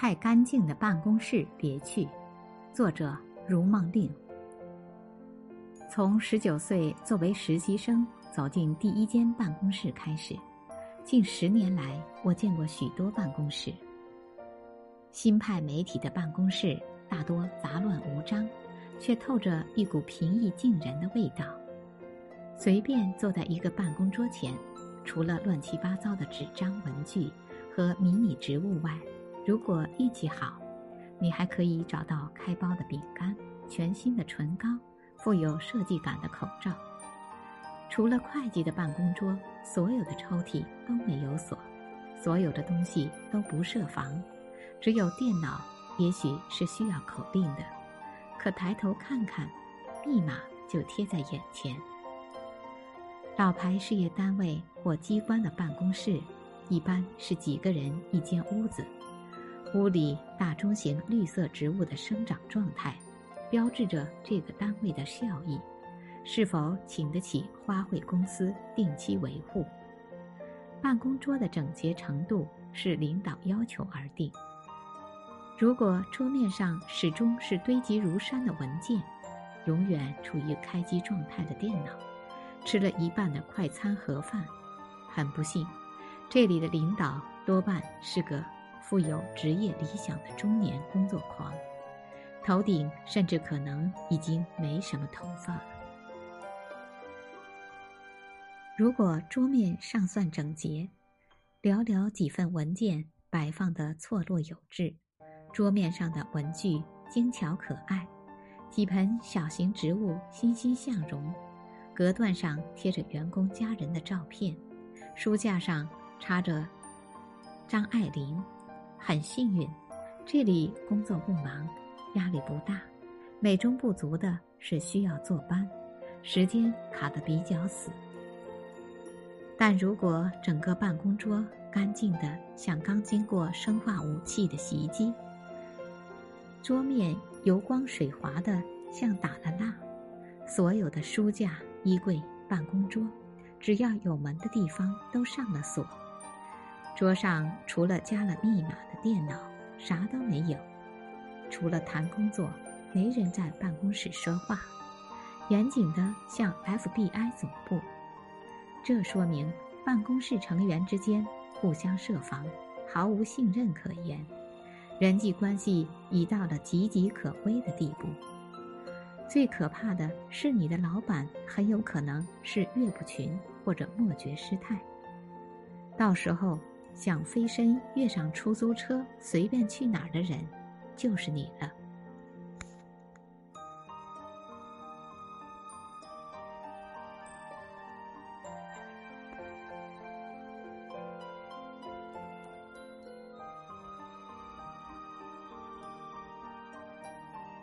太干净的办公室别去。作者：如梦令。从十九岁作为实习生走进第一间办公室开始，近十年来，我见过许多办公室。新派媒体的办公室大多杂乱无章，却透着一股平易近人的味道。随便坐在一个办公桌前，除了乱七八糟的纸张文具和迷你植物外，如果运气好，你还可以找到开包的饼干、全新的唇膏。富有设计感的口罩。除了会计的办公桌，所有的抽屉都没有锁，所有的东西都不设防，只有电脑，也许是需要口令的，可抬头看看，密码就贴在眼前。老牌事业单位或机关的办公室，一般是几个人一间屋子，屋里大中型绿色植物的生长状态。标志着这个单位的效益，是否请得起花卉公司定期维护？办公桌的整洁程度是领导要求而定。如果桌面上始终是堆积如山的文件，永远处于开机状态的电脑，吃了一半的快餐盒饭，很不幸，这里的领导多半是个富有职业理想的中年工作狂。头顶甚至可能已经没什么头发了。如果桌面尚算整洁，寥寥几份文件摆放的错落有致，桌面上的文具精巧可爱，几盆小型植物欣欣向荣，隔断上贴着员工家人的照片，书架上插着张爱玲，很幸运，这里工作不忙。压力不大，美中不足的是需要坐班，时间卡得比较死。但如果整个办公桌干净的像刚经过生化武器的洗衣机，桌面油光水滑的像打了蜡，所有的书架、衣柜、办公桌，只要有门的地方都上了锁，桌上除了加了密码的电脑，啥都没有。除了谈工作，没人在办公室说话，严谨的像 FBI 总部。这说明办公室成员之间互相设防，毫无信任可言，人际关系已到了岌岌可危的地步。最可怕的是，你的老板很有可能是岳不群或者莫觉师太。到时候想飞身跃上出租车，随便去哪儿的人。就是你了。